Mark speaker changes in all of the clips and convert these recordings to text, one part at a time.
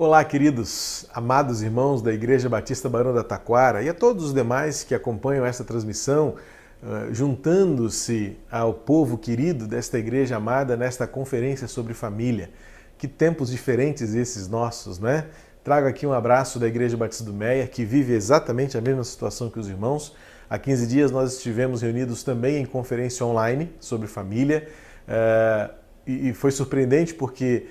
Speaker 1: Olá, queridos, amados irmãos da Igreja Batista Barão da Taquara e a todos os demais que acompanham esta transmissão, uh, juntando-se ao povo querido desta igreja amada nesta conferência sobre família. Que tempos diferentes esses nossos, né? Trago aqui um abraço da Igreja Batista do Meia, que vive exatamente a mesma situação que os irmãos. Há 15 dias nós estivemos reunidos também em conferência online sobre família. Uh, e foi surpreendente porque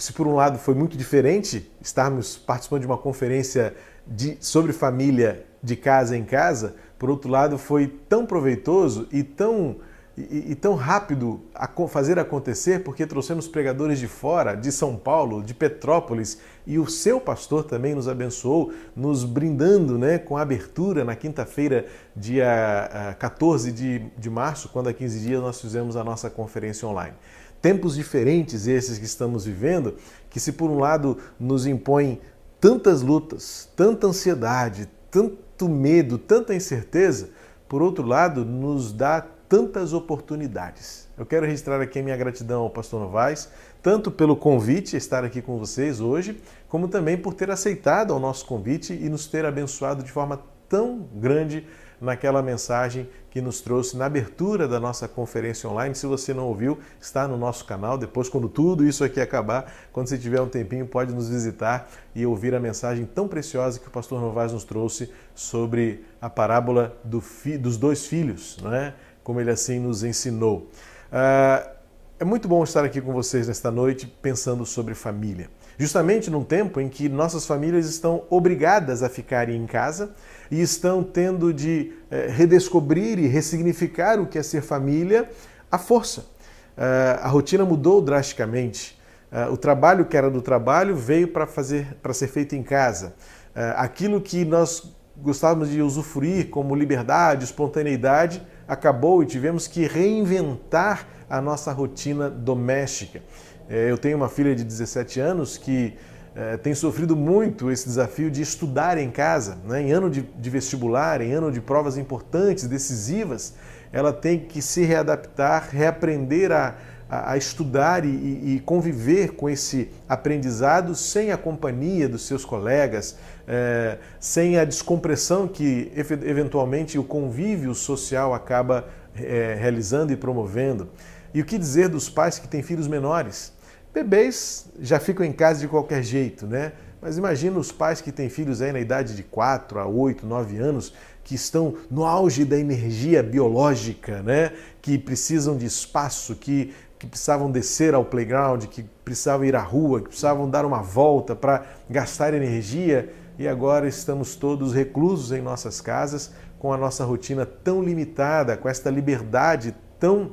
Speaker 1: se por um lado foi muito diferente estarmos participando de uma conferência de, sobre família de casa em casa, por outro lado foi tão proveitoso e tão, e, e tão rápido a fazer acontecer, porque trouxemos pregadores de fora, de São Paulo, de Petrópolis, e o seu pastor também nos abençoou, nos brindando né, com a abertura na quinta-feira, dia 14 ah, de, de março, quando há 15 dias nós fizemos a nossa conferência online. Tempos diferentes esses que estamos vivendo, que se por um lado nos impõem tantas lutas, tanta ansiedade, tanto medo, tanta incerteza, por outro lado nos dá tantas oportunidades. Eu quero registrar aqui a minha gratidão ao pastor Novaes, tanto pelo convite estar aqui com vocês hoje, como também por ter aceitado o nosso convite e nos ter abençoado de forma tão grande naquela mensagem que nos trouxe na abertura da nossa conferência online. Se você não ouviu, está no nosso canal. Depois, quando tudo isso aqui acabar, quando você tiver um tempinho, pode nos visitar e ouvir a mensagem tão preciosa que o pastor Novaes nos trouxe sobre a parábola do fi, dos dois filhos, não é? como ele assim nos ensinou. Uh, é muito bom estar aqui com vocês nesta noite pensando sobre família. Justamente num tempo em que nossas famílias estão obrigadas a ficarem em casa e estão tendo de eh, redescobrir e ressignificar o que é ser família à força. Uh, a rotina mudou drasticamente. Uh, o trabalho que era do trabalho veio para fazer para ser feito em casa. Aquilo que nós gostávamos de usufruir como liberdade, espontaneidade, acabou e tivemos que reinventar a nossa rotina doméstica. Eh, eu tenho uma filha de 17 anos que é, tem sofrido muito esse desafio de estudar em casa, né? em ano de, de, vestibular, em ano de provas importantes, decisivas, ela tem que se readaptar, reaprender a, a, a estudar e, e, conviver com esse aprendizado sem a companhia dos seus colegas, é, sem a descompressão que eventualmente o convívio social acaba é, realizando e promovendo. E o que dizer dos pais que têm filhos menores? Bebês já ficam em casa de qualquer jeito, né? Mas imagina os pais que têm filhos aí na idade de 4 a 8, 9 anos, que estão no auge da energia biológica, né? Que precisam de espaço, que, que precisavam descer ao playground, que precisavam ir à rua, que precisavam dar uma volta para gastar energia e agora estamos todos reclusos em nossas casas com a nossa rotina tão limitada, com esta liberdade tão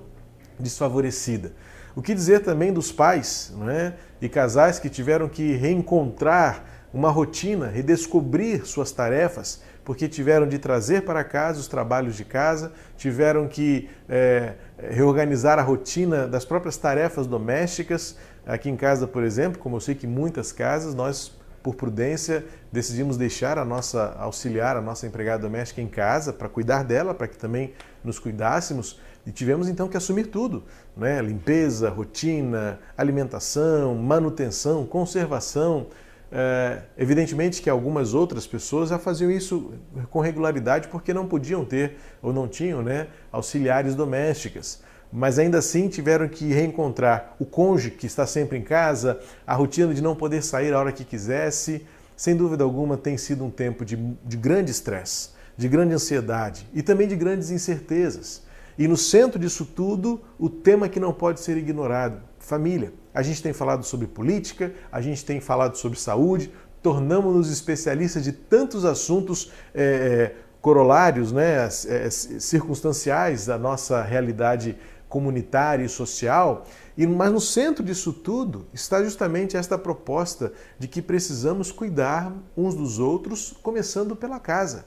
Speaker 1: desfavorecida. O que dizer também dos pais né? e casais que tiveram que reencontrar uma rotina, redescobrir suas tarefas, porque tiveram de trazer para casa os trabalhos de casa, tiveram que é, reorganizar a rotina das próprias tarefas domésticas. Aqui em casa, por exemplo, como eu sei que muitas casas, nós, por prudência, decidimos deixar a nossa auxiliar, a nossa empregada doméstica em casa para cuidar dela, para que também nos cuidássemos. E tivemos então que assumir tudo, né? limpeza, rotina, alimentação, manutenção, conservação. É, evidentemente que algumas outras pessoas já faziam isso com regularidade porque não podiam ter ou não tinham né, auxiliares domésticas. Mas ainda assim tiveram que reencontrar o cônjuge que está sempre em casa, a rotina de não poder sair a hora que quisesse. Sem dúvida alguma, tem sido um tempo de, de grande estresse, de grande ansiedade e também de grandes incertezas. E no centro disso tudo, o tema que não pode ser ignorado: família. A gente tem falado sobre política, a gente tem falado sobre saúde, tornamos-nos especialistas de tantos assuntos é, corolários, né, é, circunstanciais da nossa realidade comunitária e social. E, mas no centro disso tudo está justamente esta proposta de que precisamos cuidar uns dos outros, começando pela casa.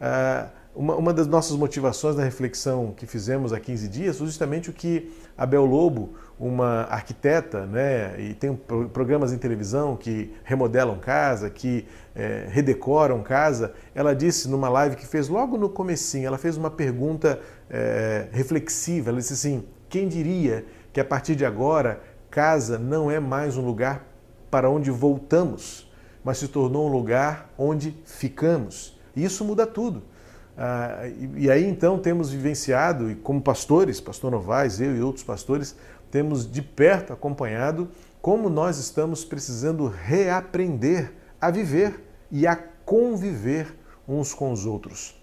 Speaker 1: Ah, uma, uma das nossas motivações na reflexão que fizemos há 15 dias foi justamente o que a Bel Lobo, uma arquiteta, né, e tem programas em televisão que remodelam casa, que é, redecoram casa, ela disse numa live que fez logo no comecinho, ela fez uma pergunta é, reflexiva, ela disse assim, quem diria que a partir de agora casa não é mais um lugar para onde voltamos, mas se tornou um lugar onde ficamos. E isso muda tudo. Ah, e, e aí então temos vivenciado, e como pastores, pastor Novaes, eu e outros pastores, temos de perto acompanhado como nós estamos precisando reaprender a viver e a conviver uns com os outros.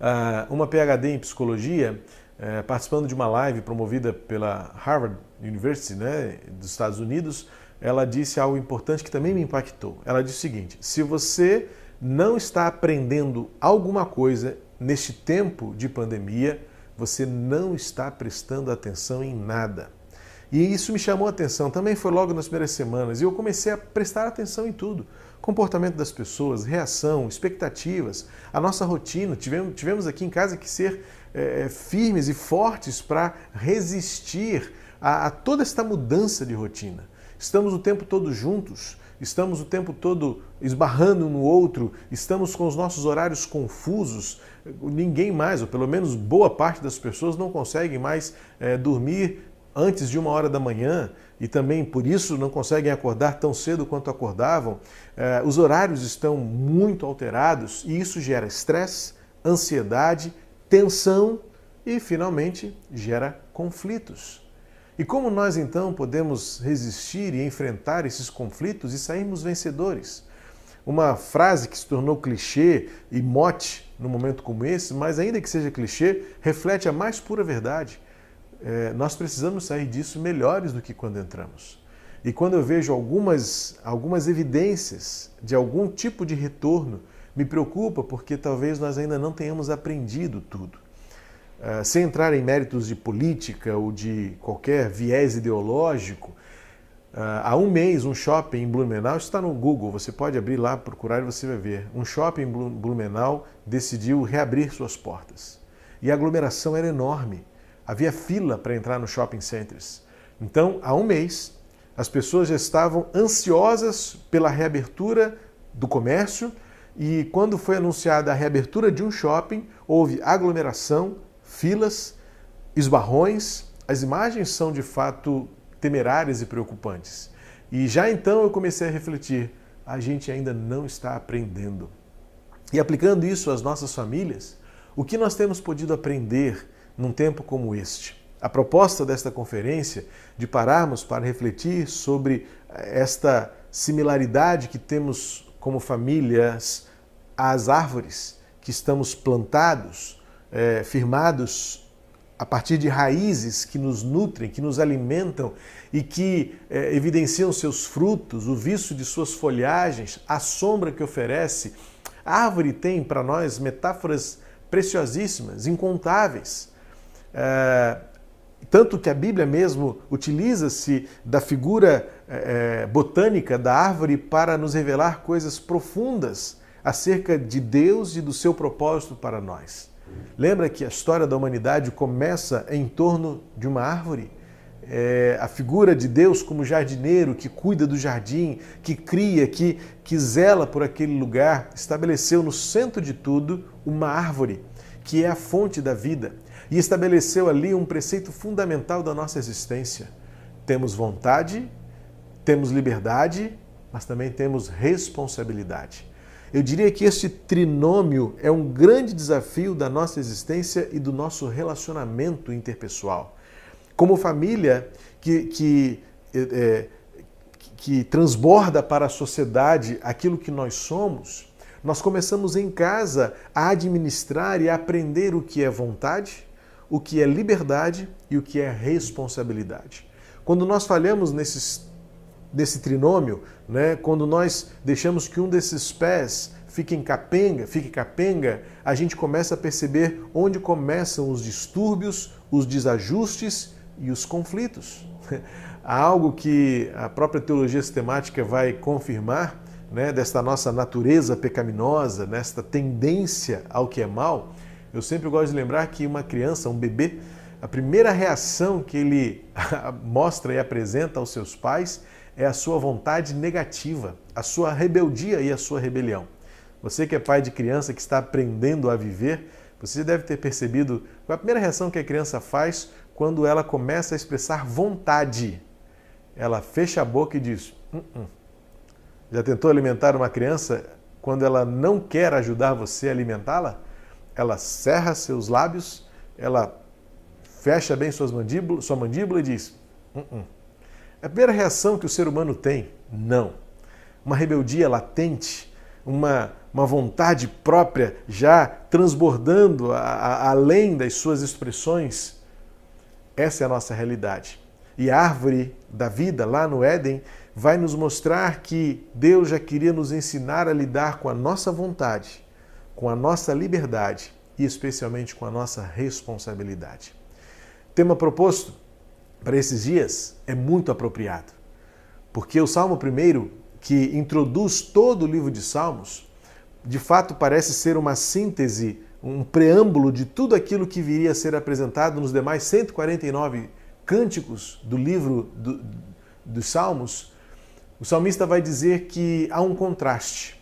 Speaker 1: Ah, uma PhD em psicologia, eh, participando de uma live promovida pela Harvard University, né, dos Estados Unidos, ela disse algo importante que também me impactou. Ela disse o seguinte: se você não está aprendendo alguma coisa neste tempo de pandemia, você não está prestando atenção em nada. E isso me chamou a atenção. Também foi logo nas primeiras semanas. E eu comecei a prestar atenção em tudo. Comportamento das pessoas, reação, expectativas, a nossa rotina. Tivemos, tivemos aqui em casa que ser é, firmes e fortes para resistir a, a toda esta mudança de rotina. Estamos o tempo todo juntos, estamos o tempo todo esbarrando um no outro, estamos com os nossos horários confusos. Ninguém mais, ou pelo menos boa parte das pessoas, não conseguem mais é, dormir antes de uma hora da manhã e também por isso não conseguem acordar tão cedo quanto acordavam. É, os horários estão muito alterados e isso gera estresse, ansiedade, tensão e, finalmente, gera conflitos. E como nós então podemos resistir e enfrentar esses conflitos e sairmos vencedores? Uma frase que se tornou clichê e mote num momento como esse, mas ainda que seja clichê, reflete a mais pura verdade é, nós precisamos sair disso melhores do que quando entramos. E quando eu vejo algumas, algumas evidências de algum tipo de retorno, me preocupa porque talvez nós ainda não tenhamos aprendido tudo. Uh, sem entrar em méritos de política ou de qualquer viés ideológico, uh, há um mês um shopping em Blumenau está no Google, você pode abrir lá, procurar e você vai ver. Um shopping em Blumenau decidiu reabrir suas portas. E a aglomeração era enorme havia fila para entrar no shopping centers. Então, há um mês, as pessoas já estavam ansiosas pela reabertura do comércio e quando foi anunciada a reabertura de um shopping, houve aglomeração, filas, esbarrões. As imagens são de fato temerárias e preocupantes. E já então eu comecei a refletir: a gente ainda não está aprendendo. E aplicando isso às nossas famílias, o que nós temos podido aprender num tempo como este. A proposta desta conferência de pararmos para refletir sobre esta similaridade que temos como famílias às árvores que estamos plantados, é, firmados a partir de raízes que nos nutrem, que nos alimentam e que é, evidenciam seus frutos, o vício de suas folhagens, a sombra que oferece. A árvore tem para nós metáforas preciosíssimas, incontáveis. É, tanto que a Bíblia mesmo utiliza-se da figura é, é, botânica da árvore para nos revelar coisas profundas acerca de Deus e do seu propósito para nós. Lembra que a história da humanidade começa em torno de uma árvore? É, a figura de Deus como jardineiro que cuida do jardim, que cria, que, que zela por aquele lugar, estabeleceu no centro de tudo uma árvore, que é a fonte da vida e estabeleceu ali um preceito fundamental da nossa existência. Temos vontade, temos liberdade, mas também temos responsabilidade. Eu diria que este trinômio é um grande desafio da nossa existência e do nosso relacionamento interpessoal. Como família que, que, é, que transborda para a sociedade aquilo que nós somos, nós começamos em casa a administrar e a aprender o que é vontade, o que é liberdade e o que é responsabilidade. Quando nós falhamos nesses, nesse trinômio, né, quando nós deixamos que um desses pés fique capenga, fique capenga, a gente começa a perceber onde começam os distúrbios, os desajustes e os conflitos. Há algo que a própria teologia sistemática vai confirmar, né, desta nossa natureza pecaminosa, nesta tendência ao que é mal, eu sempre gosto de lembrar que uma criança, um bebê, a primeira reação que ele mostra e apresenta aos seus pais é a sua vontade negativa, a sua rebeldia e a sua rebelião. Você que é pai de criança que está aprendendo a viver, você deve ter percebido qual é a primeira reação que a criança faz quando ela começa a expressar vontade. ela fecha a boca e diz: hum, hum. Já tentou alimentar uma criança quando ela não quer ajudar você a alimentá-la? Ela cerra seus lábios, ela fecha bem suas mandíbulas, sua mandíbula e diz: hum, hum. A primeira reação que o ser humano tem? Não. Uma rebeldia latente, uma, uma vontade própria já transbordando a, a, além das suas expressões. Essa é a nossa realidade. E a árvore da vida, lá no Éden, vai nos mostrar que Deus já queria nos ensinar a lidar com a nossa vontade, com a nossa liberdade e especialmente com a nossa responsabilidade. Tema proposto para esses dias é muito apropriado, porque o Salmo 1, que introduz todo o livro de Salmos, de fato parece ser uma síntese, um preâmbulo de tudo aquilo que viria a ser apresentado nos demais 149 cânticos do livro do, dos Salmos. O salmista vai dizer que há um contraste.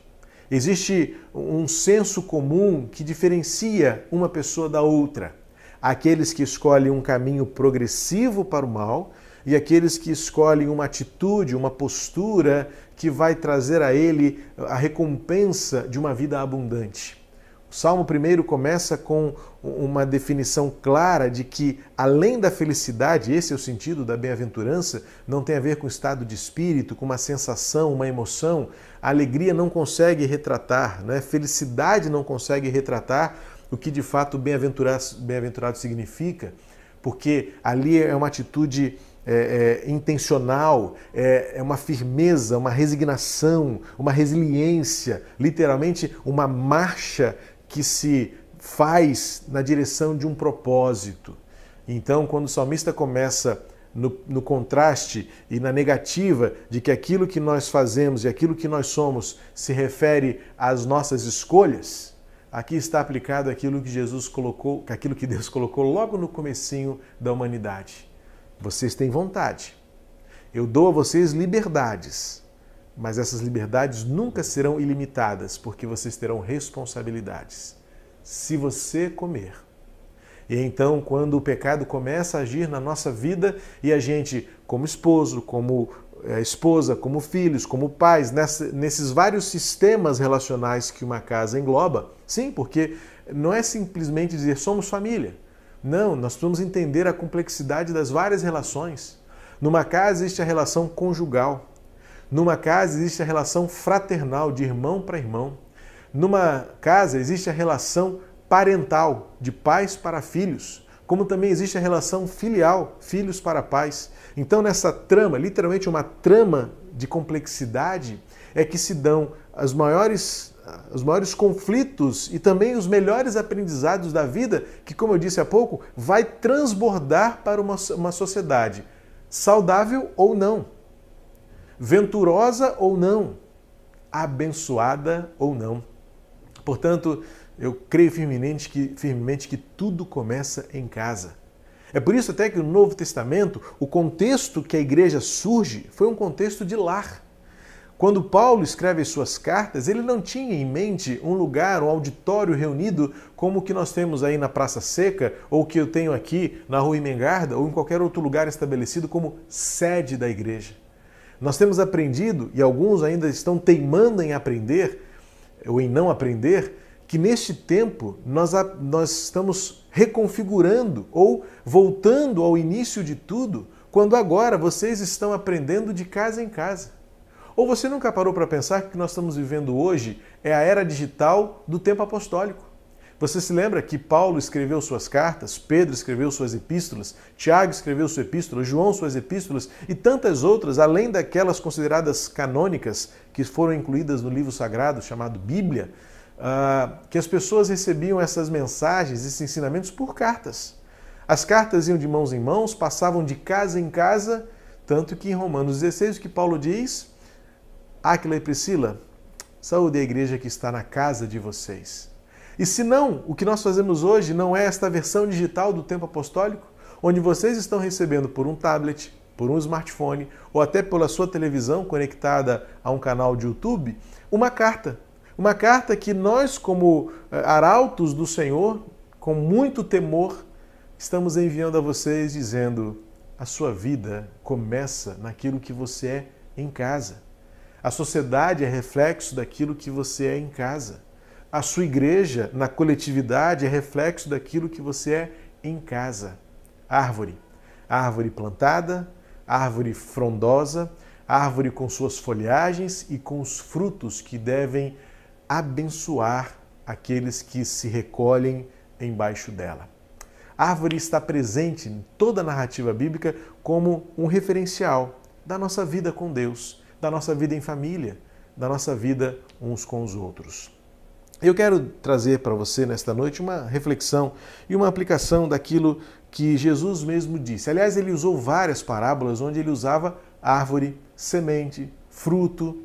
Speaker 1: Existe um senso comum que diferencia uma pessoa da outra aqueles que escolhem um caminho progressivo para o mal e aqueles que escolhem uma atitude, uma postura que vai trazer a ele a recompensa de uma vida abundante. O Salmo 1 começa com uma definição clara de que, além da felicidade, esse é o sentido da bem-aventurança, não tem a ver com estado de espírito, com uma sensação, uma emoção. A alegria não consegue retratar, né? felicidade não consegue retratar o que de fato bem-aventurado, bem-aventurado significa, porque ali é uma atitude é, é, intencional, é, é, uma firmeza, uma resignação, uma resiliência, literalmente uma marcha que se faz na direção de um propósito. Então, quando o salmista começa no, no, contraste e na negativa de que aquilo que nós fazemos e aquilo que nós somos se refere às nossas escolhas, Aqui está aplicado aquilo que Jesus colocou, aquilo que Deus colocou logo no comecinho da humanidade. Vocês têm vontade. Eu dou a vocês liberdades, mas essas liberdades nunca serão ilimitadas, porque vocês terão responsabilidades. Se você comer. E então, quando o pecado começa a agir na nossa vida e a gente, como esposo, como esposa, como filhos, como pais, nessa, nesses vários sistemas relacionais que uma casa engloba. Sim, porque não é simplesmente dizer somos família. Não, nós precisamos entender a complexidade das várias relações. Numa casa existe a relação conjugal. Numa casa existe a relação fraternal, de irmão para irmão. Numa casa existe a relação parental, de pais para filhos como também existe a relação filial, filhos para pais. Então, nessa trama, literalmente uma trama de complexidade, é que se dão as maiores, os maiores conflitos e também os melhores aprendizados da vida, que, como eu disse há pouco, vai transbordar para uma, uma sociedade saudável ou não, venturosa ou não, abençoada ou não. Portanto, eu creio firmemente que, firmemente que tudo começa em casa. É por isso até que no Novo Testamento, o contexto que a igreja surge foi um contexto de lar. Quando Paulo escreve as suas cartas, ele não tinha em mente um lugar, um auditório reunido como o que nós temos aí na Praça Seca, ou que eu tenho aqui na Rua Imengarda, ou em qualquer outro lugar estabelecido como sede da igreja. Nós temos aprendido, e alguns ainda estão teimando em aprender, ou em não aprender, que neste tempo nós, nós estamos reconfigurando ou voltando ao início de tudo, quando agora vocês estão aprendendo de casa em casa. Ou você nunca parou para pensar que o que nós estamos vivendo hoje é a era digital do tempo apostólico? Você se lembra que Paulo escreveu suas cartas, Pedro escreveu suas epístolas, Tiago escreveu sua epístola, João suas epístolas e tantas outras, além daquelas consideradas canônicas que foram incluídas no livro sagrado chamado Bíblia, uh, que as pessoas recebiam essas mensagens, esses ensinamentos por cartas. As cartas iam de mãos em mãos, passavam de casa em casa, tanto que em Romanos 16 o que Paulo diz, Aquila e Priscila, saúde a igreja que está na casa de vocês. E se não, o que nós fazemos hoje não é esta versão digital do tempo apostólico, onde vocês estão recebendo por um tablet, por um smartphone ou até pela sua televisão conectada a um canal de YouTube, uma carta uma carta que nós, como eh, arautos do Senhor, com muito temor, estamos enviando a vocês dizendo: a sua vida começa naquilo que você é em casa. A sociedade é reflexo daquilo que você é em casa. A sua igreja, na coletividade, é reflexo daquilo que você é em casa. Árvore. Árvore plantada, árvore frondosa, árvore com suas folhagens e com os frutos que devem abençoar aqueles que se recolhem embaixo dela. A árvore está presente em toda a narrativa bíblica como um referencial da nossa vida com Deus, da nossa vida em família, da nossa vida uns com os outros. Eu quero trazer para você nesta noite uma reflexão e uma aplicação daquilo que Jesus mesmo disse. Aliás, ele usou várias parábolas onde ele usava árvore, semente, fruto.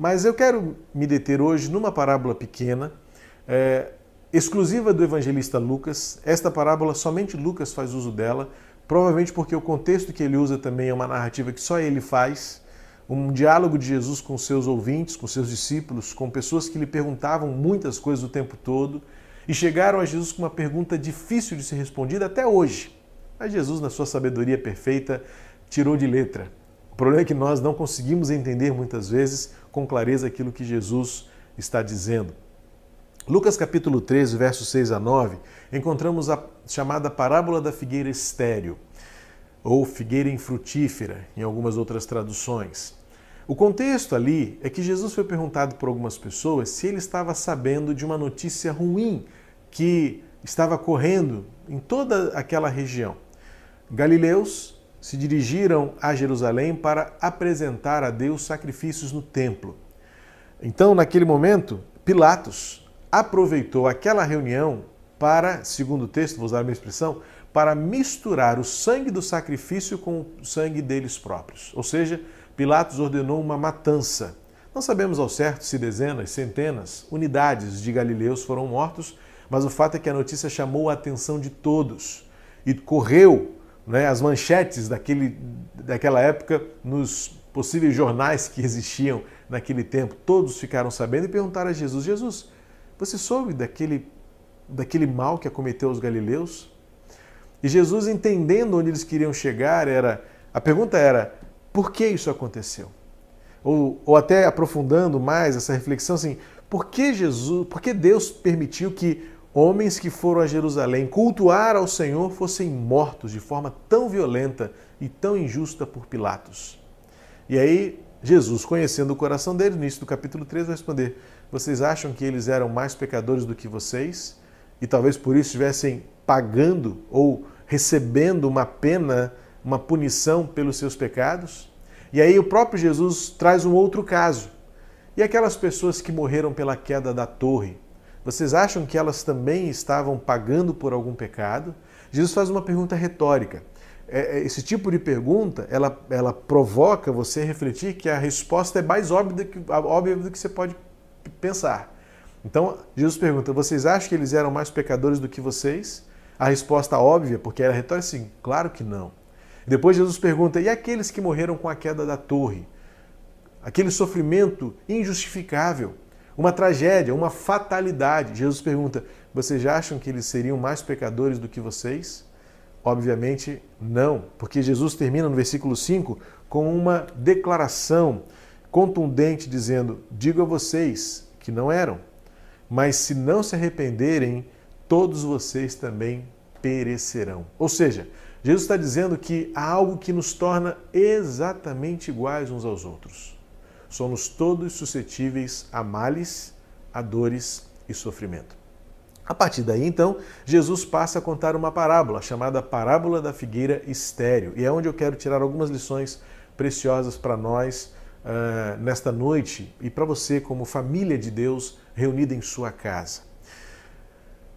Speaker 1: Mas eu quero me deter hoje numa parábola pequena, é, exclusiva do evangelista Lucas. Esta parábola somente Lucas faz uso dela, provavelmente porque o contexto que ele usa também é uma narrativa que só ele faz um diálogo de Jesus com seus ouvintes, com seus discípulos, com pessoas que lhe perguntavam muitas coisas o tempo todo e chegaram a Jesus com uma pergunta difícil de ser respondida até hoje. Mas Jesus, na sua sabedoria perfeita, tirou de letra. O problema é que nós não conseguimos entender muitas vezes com clareza aquilo que Jesus está dizendo. Lucas capítulo 13, versos 6 a 9, encontramos a chamada parábola da figueira estéreo, ou figueira infrutífera, em algumas outras traduções. O contexto ali é que Jesus foi perguntado por algumas pessoas se ele estava sabendo de uma notícia ruim que estava correndo em toda aquela região. Galileus se dirigiram a Jerusalém para apresentar a Deus sacrifícios no templo. Então, naquele momento, Pilatos aproveitou aquela reunião para, segundo o texto, vou usar a minha expressão, para misturar o sangue do sacrifício com o sangue deles próprios. Ou seja, Pilatos ordenou uma matança. Não sabemos ao certo se dezenas, centenas, unidades de galileus foram mortos, mas o fato é que a notícia chamou a atenção de todos e correu né, as manchetes daquele, daquela época nos possíveis jornais que existiam naquele tempo. Todos ficaram sabendo e perguntaram a Jesus: Jesus, você soube daquele, daquele mal que acometeu os galileus? E Jesus, entendendo onde eles queriam chegar, era a pergunta era: por que isso aconteceu? Ou, ou até aprofundando mais essa reflexão, assim, por que Jesus, por que Deus permitiu que homens que foram a Jerusalém cultuar ao Senhor fossem mortos de forma tão violenta e tão injusta por Pilatos? E aí, Jesus, conhecendo o coração deles, no início do capítulo 3, vai responder: Vocês acham que eles eram mais pecadores do que vocês? E talvez por isso estivessem pagando ou recebendo uma pena uma punição pelos seus pecados. E aí o próprio Jesus traz um outro caso. E aquelas pessoas que morreram pela queda da torre, vocês acham que elas também estavam pagando por algum pecado? Jesus faz uma pergunta retórica. É, é, esse tipo de pergunta, ela, ela provoca você refletir que a resposta é mais óbvia do que, óbvia do que você pode pensar. Então, Jesus pergunta: vocês acham que eles eram mais pecadores do que vocês? A resposta óbvia, porque era retórica, sim, claro que não. Depois Jesus pergunta: e aqueles que morreram com a queda da torre? Aquele sofrimento injustificável, uma tragédia, uma fatalidade. Jesus pergunta: vocês acham que eles seriam mais pecadores do que vocês? Obviamente não, porque Jesus termina no versículo 5 com uma declaração contundente dizendo: Digo a vocês que não eram, mas se não se arrependerem, todos vocês também perecerão. Ou seja, Jesus está dizendo que há algo que nos torna exatamente iguais uns aos outros. Somos todos suscetíveis a males, a dores e sofrimento. A partir daí, então, Jesus passa a contar uma parábola chamada Parábola da Figueira Estéreo, e é onde eu quero tirar algumas lições preciosas para nós uh, nesta noite e para você, como família de Deus reunida em sua casa.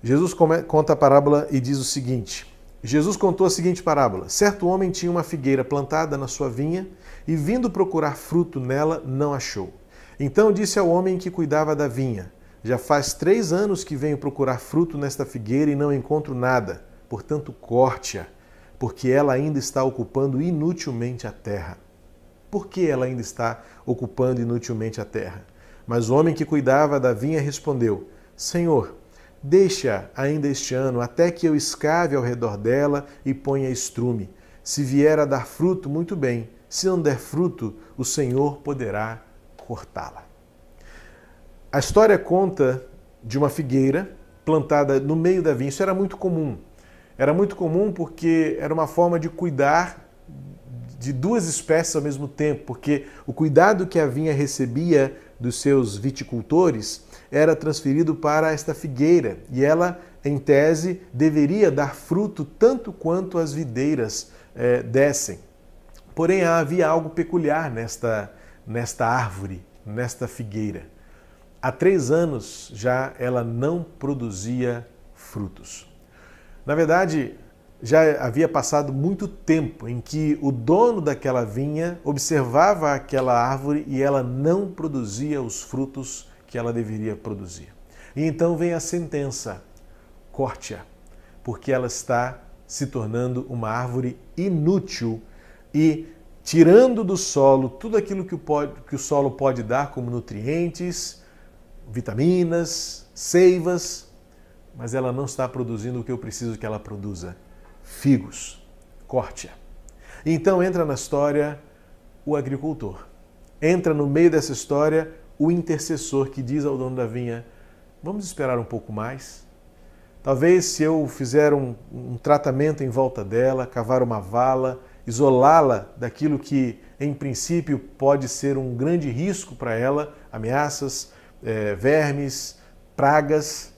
Speaker 1: Jesus conta a parábola e diz o seguinte: Jesus contou a seguinte parábola: Certo homem tinha uma figueira plantada na sua vinha e, vindo procurar fruto nela, não achou. Então disse ao homem que cuidava da vinha: Já faz três anos que venho procurar fruto nesta figueira e não encontro nada. Portanto, corte-a, porque ela ainda está ocupando inutilmente a terra. Por que ela ainda está ocupando inutilmente a terra? Mas o homem que cuidava da vinha respondeu: Senhor, Deixa ainda este ano até que eu escave ao redor dela e ponha estrume. Se vier a dar fruto, muito bem. Se não der fruto, o Senhor poderá cortá-la. A história conta de uma figueira plantada no meio da vinha. Isso era muito comum. Era muito comum porque era uma forma de cuidar de duas espécies ao mesmo tempo, porque o cuidado que a vinha recebia dos seus viticultores era transferido para esta figueira e ela, em tese, deveria dar fruto tanto quanto as videiras é, dessem. Porém, havia algo peculiar nesta, nesta árvore, nesta figueira. Há três anos já ela não produzia frutos. Na verdade, já havia passado muito tempo em que o dono daquela vinha observava aquela árvore e ela não produzia os frutos que ela deveria produzir. E então vem a sentença: corte-a, porque ela está se tornando uma árvore inútil e tirando do solo tudo aquilo que o, pode, que o solo pode dar como nutrientes, vitaminas, seivas, mas ela não está produzindo o que eu preciso que ela produza figos. Corte-a. Então entra na história o agricultor. Entra no meio dessa história o intercessor que diz ao dono da vinha: Vamos esperar um pouco mais. Talvez se eu fizer um, um tratamento em volta dela, cavar uma vala, isolá-la daquilo que em princípio pode ser um grande risco para ela, ameaças, é, vermes, pragas,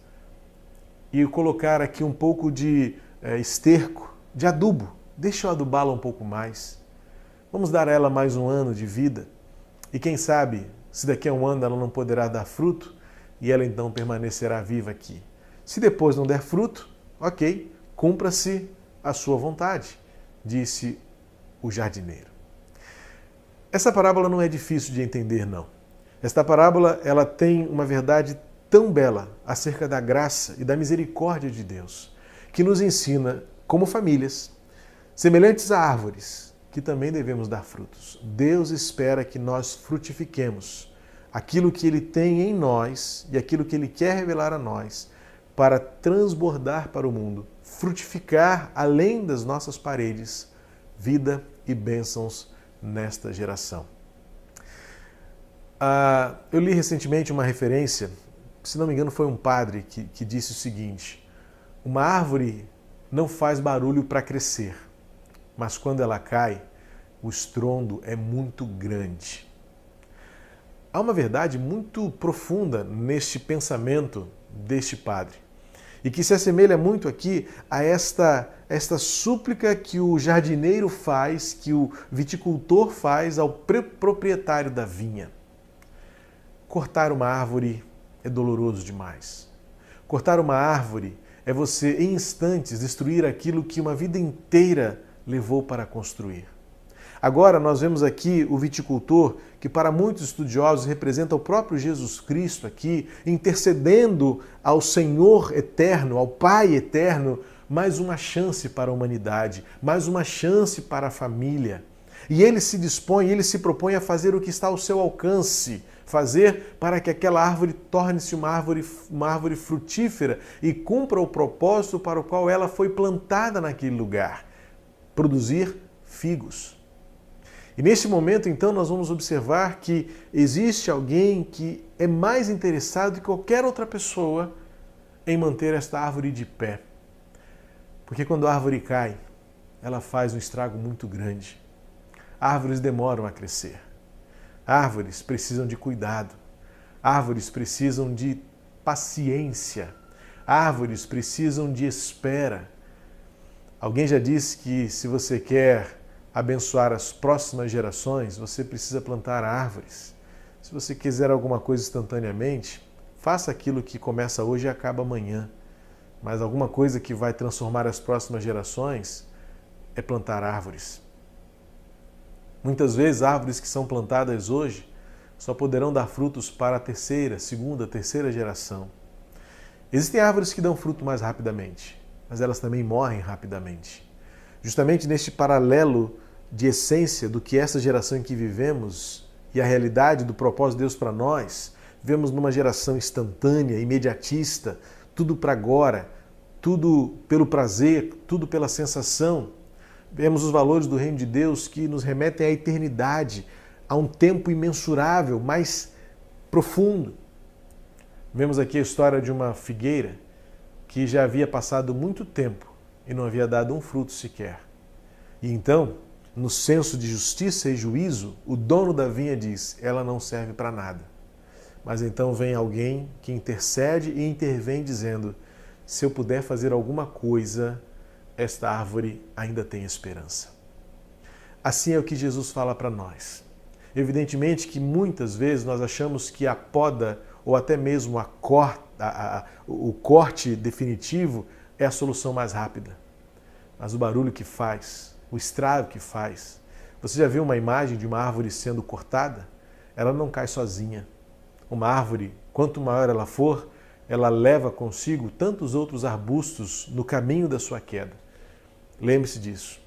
Speaker 1: e colocar aqui um pouco de é, esterco, de adubo. Deixa eu adubá-la um pouco mais. Vamos dar a ela mais um ano de vida. E quem sabe, se daqui a um ano ela não poderá dar fruto, e ela então permanecerá viva aqui. Se depois não der fruto, ok, cumpra-se a sua vontade, disse o jardineiro. Essa parábola não é difícil de entender, não. Esta parábola ela tem uma verdade tão bela acerca da graça e da misericórdia de Deus que nos ensina, como famílias, semelhantes a árvores, que também devemos dar frutos. Deus espera que nós frutifiquemos aquilo que Ele tem em nós e aquilo que Ele quer revelar a nós para transbordar para o mundo, frutificar além das nossas paredes, vida e bênçãos nesta geração. Ah, eu li recentemente uma referência, se não me engano, foi um padre que, que disse o seguinte: uma árvore não faz barulho para crescer, mas quando ela cai, o estrondo é muito grande. Há uma verdade muito profunda neste pensamento deste padre e que se assemelha muito aqui a esta, esta súplica que o jardineiro faz, que o viticultor faz ao proprietário da vinha. Cortar uma árvore é doloroso demais. Cortar uma árvore é você, em instantes, destruir aquilo que uma vida inteira levou para construir. Agora, nós vemos aqui o viticultor, que para muitos estudiosos representa o próprio Jesus Cristo aqui, intercedendo ao Senhor eterno, ao Pai eterno, mais uma chance para a humanidade, mais uma chance para a família. E ele se dispõe, ele se propõe a fazer o que está ao seu alcance, fazer para que aquela árvore torne-se uma árvore, uma árvore frutífera e cumpra o propósito para o qual ela foi plantada naquele lugar produzir figos. E nesse momento, então, nós vamos observar que existe alguém que é mais interessado que qualquer outra pessoa em manter esta árvore de pé. Porque quando a árvore cai, ela faz um estrago muito grande. Árvores demoram a crescer. Árvores precisam de cuidado. Árvores precisam de paciência. Árvores precisam de espera. Alguém já disse que se você quer abençoar as próximas gerações, você precisa plantar árvores. Se você quiser alguma coisa instantaneamente, faça aquilo que começa hoje e acaba amanhã. Mas alguma coisa que vai transformar as próximas gerações é plantar árvores. Muitas vezes, árvores que são plantadas hoje só poderão dar frutos para a terceira, segunda, terceira geração. Existem árvores que dão fruto mais rapidamente, mas elas também morrem rapidamente. Justamente neste paralelo de essência do que essa geração em que vivemos e a realidade do propósito de Deus para nós, vivemos numa geração instantânea, imediatista, tudo para agora, tudo pelo prazer, tudo pela sensação. vemos os valores do reino de Deus que nos remetem à eternidade, a um tempo imensurável, mais profundo. Vemos aqui a história de uma figueira que já havia passado muito tempo e não havia dado um fruto sequer. E então, no senso de justiça e juízo, o dono da vinha diz: ela não serve para nada. Mas então vem alguém que intercede e intervém dizendo: se eu puder fazer alguma coisa, esta árvore ainda tem esperança. Assim é o que Jesus fala para nós. Evidentemente que muitas vezes nós achamos que a poda ou até mesmo a cor, a, a, o corte definitivo é a solução mais rápida. Mas o barulho que faz, o estrago que faz. Você já viu uma imagem de uma árvore sendo cortada? Ela não cai sozinha. Uma árvore, quanto maior ela for, ela leva consigo tantos outros arbustos no caminho da sua queda. Lembre-se disso.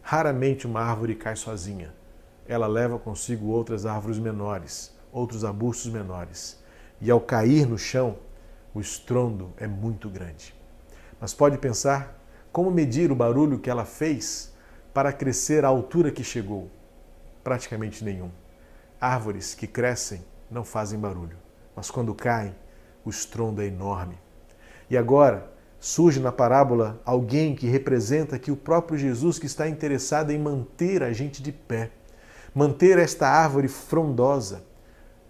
Speaker 1: Raramente uma árvore cai sozinha. Ela leva consigo outras árvores menores, outros arbustos menores. E ao cair no chão, o estrondo é muito grande. Mas pode pensar como medir o barulho que ela fez para crescer à altura que chegou? Praticamente nenhum. Árvores que crescem não fazem barulho, mas quando caem, o estrondo é enorme. E agora surge na parábola alguém que representa aqui o próprio Jesus que está interessado em manter a gente de pé, manter esta árvore frondosa,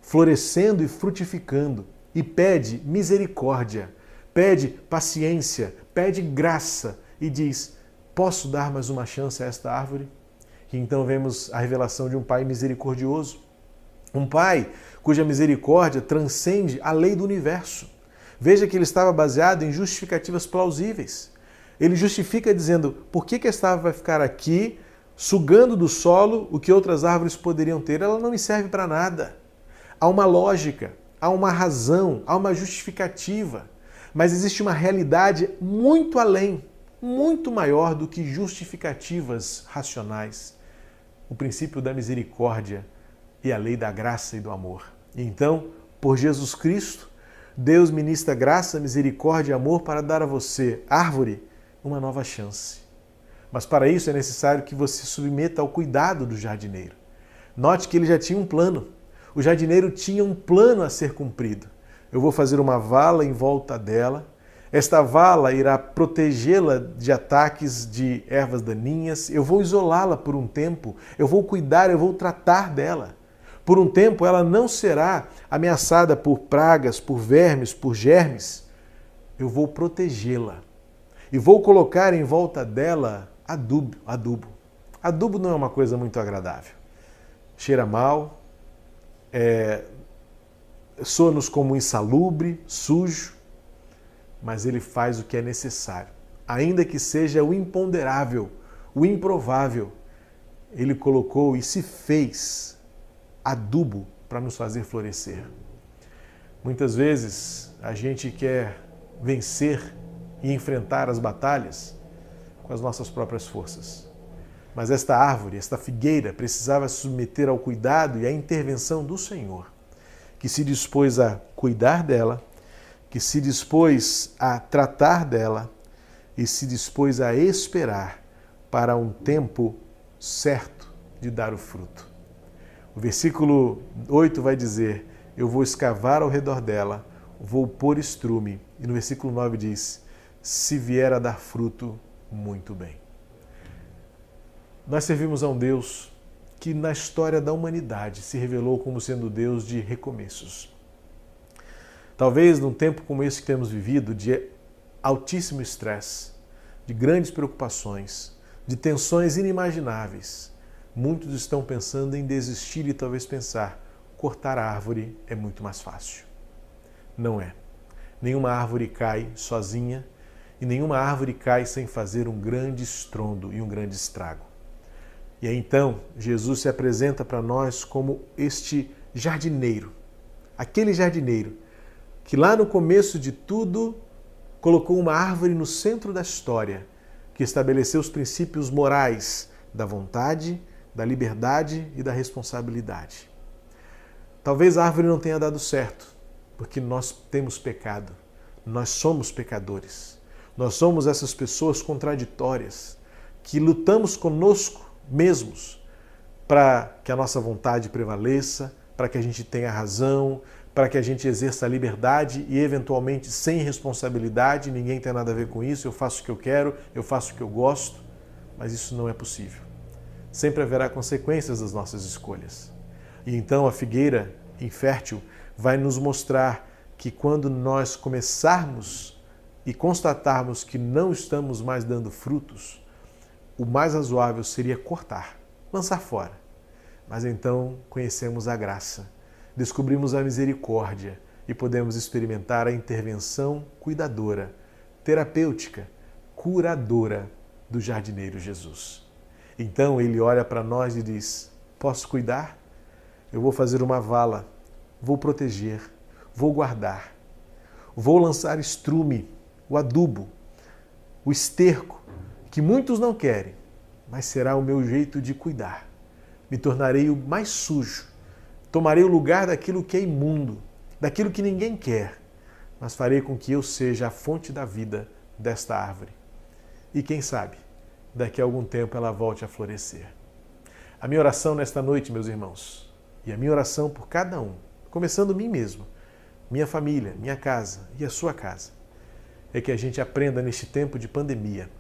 Speaker 1: florescendo e frutificando, e pede misericórdia, pede paciência, pede graça e diz: Posso dar mais uma chance a esta árvore? E então vemos a revelação de um Pai misericordioso. Um Pai cuja misericórdia transcende a lei do universo. Veja que ele estava baseado em justificativas plausíveis. Ele justifica dizendo: por que, que esta árvore vai ficar aqui, sugando do solo o que outras árvores poderiam ter? Ela não me serve para nada. Há uma lógica, há uma razão, há uma justificativa. Mas existe uma realidade muito além, muito maior do que justificativas racionais. O princípio da misericórdia e a lei da graça e do amor. Então, por Jesus Cristo, Deus ministra graça, misericórdia e amor para dar a você, árvore, uma nova chance. Mas para isso é necessário que você submeta ao cuidado do jardineiro. Note que ele já tinha um plano. O jardineiro tinha um plano a ser cumprido. Eu vou fazer uma vala em volta dela. Esta vala irá protegê-la de ataques de ervas daninhas. Eu vou isolá-la por um tempo. Eu vou cuidar, eu vou tratar dela. Por um tempo ela não será ameaçada por pragas, por vermes, por germes. Eu vou protegê-la e vou colocar em volta dela adubo, adubo. Adubo não é uma coisa muito agradável. Cheira mal, é, soa-nos como insalubre, sujo, mas ele faz o que é necessário. Ainda que seja o imponderável, o improvável, ele colocou e se fez adubo para nos fazer florescer. Muitas vezes a gente quer vencer e enfrentar as batalhas com as nossas próprias forças. Mas esta árvore, esta figueira, precisava se submeter ao cuidado e à intervenção do Senhor, que se dispôs a cuidar dela, que se dispôs a tratar dela e se dispôs a esperar para um tempo certo de dar o fruto. O versículo 8 vai dizer: Eu vou escavar ao redor dela, vou pôr estrume. E no versículo 9 diz: Se vier a dar fruto, muito bem. Nós servimos a um Deus que na história da humanidade se revelou como sendo Deus de recomeços. Talvez num tempo como esse que temos vivido, de altíssimo estresse, de grandes preocupações, de tensões inimagináveis, muitos estão pensando em desistir e talvez pensar: cortar a árvore é muito mais fácil. Não é. Nenhuma árvore cai sozinha e nenhuma árvore cai sem fazer um grande estrondo e um grande estrago. E aí então Jesus se apresenta para nós como este jardineiro, aquele jardineiro que lá no começo de tudo colocou uma árvore no centro da história, que estabeleceu os princípios morais da vontade, da liberdade e da responsabilidade. Talvez a árvore não tenha dado certo, porque nós temos pecado, nós somos pecadores, nós somos essas pessoas contraditórias que lutamos conosco mesmos para que a nossa vontade prevaleça, para que a gente tenha razão, para que a gente exerça a liberdade e, eventualmente, sem responsabilidade, ninguém tem nada a ver com isso, eu faço o que eu quero, eu faço o que eu gosto, mas isso não é possível. Sempre haverá consequências das nossas escolhas. E então a figueira infértil vai nos mostrar que quando nós começarmos e constatarmos que não estamos mais dando frutos, o mais razoável seria cortar, lançar fora. Mas então conhecemos a graça, descobrimos a misericórdia e podemos experimentar a intervenção cuidadora, terapêutica, curadora do jardineiro Jesus. Então ele olha para nós e diz: Posso cuidar? Eu vou fazer uma vala, vou proteger, vou guardar, vou lançar estrume, o adubo, o esterco, que muitos não querem, mas será o meu jeito de cuidar. Me tornarei o mais sujo, tomarei o lugar daquilo que é imundo, daquilo que ninguém quer, mas farei com que eu seja a fonte da vida desta árvore. E quem sabe, daqui a algum tempo ela volte a florescer. A minha oração nesta noite, meus irmãos, e a minha oração por cada um, começando mim mesmo, minha família, minha casa e a sua casa, é que a gente aprenda neste tempo de pandemia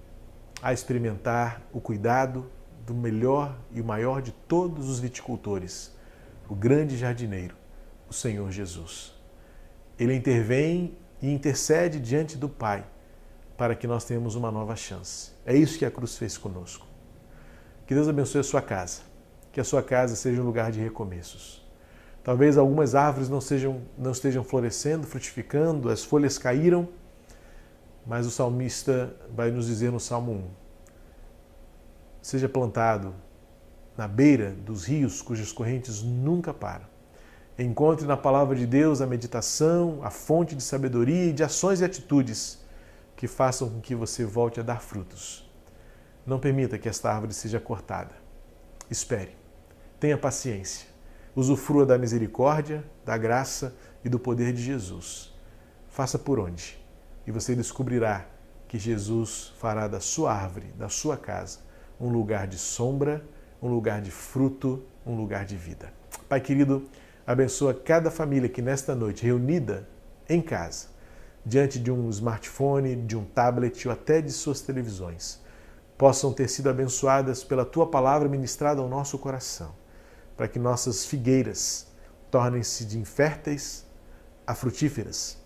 Speaker 1: a experimentar o cuidado do melhor e o maior de todos os viticultores, o grande jardineiro, o Senhor Jesus. Ele intervém e intercede diante do Pai para que nós tenhamos uma nova chance. É isso que a cruz fez conosco. Que Deus abençoe a sua casa, que a sua casa seja um lugar de recomeços. Talvez algumas árvores não, sejam, não estejam florescendo, frutificando, as folhas caíram, mas o salmista vai nos dizer no Salmo 1: Seja plantado na beira dos rios cujas correntes nunca param. Encontre na palavra de Deus a meditação, a fonte de sabedoria e de ações e atitudes que façam com que você volte a dar frutos. Não permita que esta árvore seja cortada. Espere. Tenha paciência. Usufrua da misericórdia, da graça e do poder de Jesus. Faça por onde? E você descobrirá que Jesus fará da sua árvore, da sua casa, um lugar de sombra, um lugar de fruto, um lugar de vida. Pai querido, abençoa cada família que nesta noite, reunida em casa, diante de um smartphone, de um tablet ou até de suas televisões, possam ter sido abençoadas pela tua palavra ministrada ao nosso coração, para que nossas figueiras tornem-se de inférteis a frutíferas,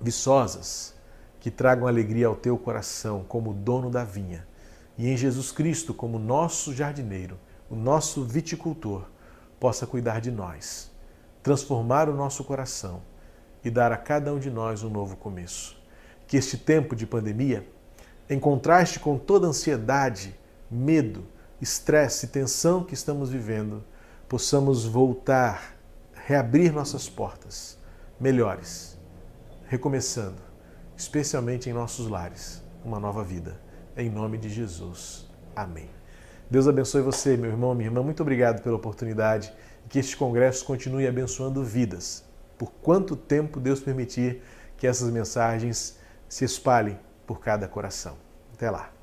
Speaker 1: viçosas, que tragam alegria ao teu coração como dono da vinha, e em Jesus Cristo como nosso jardineiro, o nosso viticultor, possa cuidar de nós, transformar o nosso coração e dar a cada um de nós um novo começo. Que este tempo de pandemia, em contraste com toda a ansiedade, medo, estresse e tensão que estamos vivendo, possamos voltar, reabrir nossas portas melhores, recomeçando, especialmente em nossos lares, uma nova vida. Em nome de Jesus. Amém. Deus abençoe você, meu irmão, minha irmã. Muito obrigado pela oportunidade e que este congresso continue abençoando vidas por quanto tempo Deus permitir que essas mensagens se espalhem por cada coração. Até lá.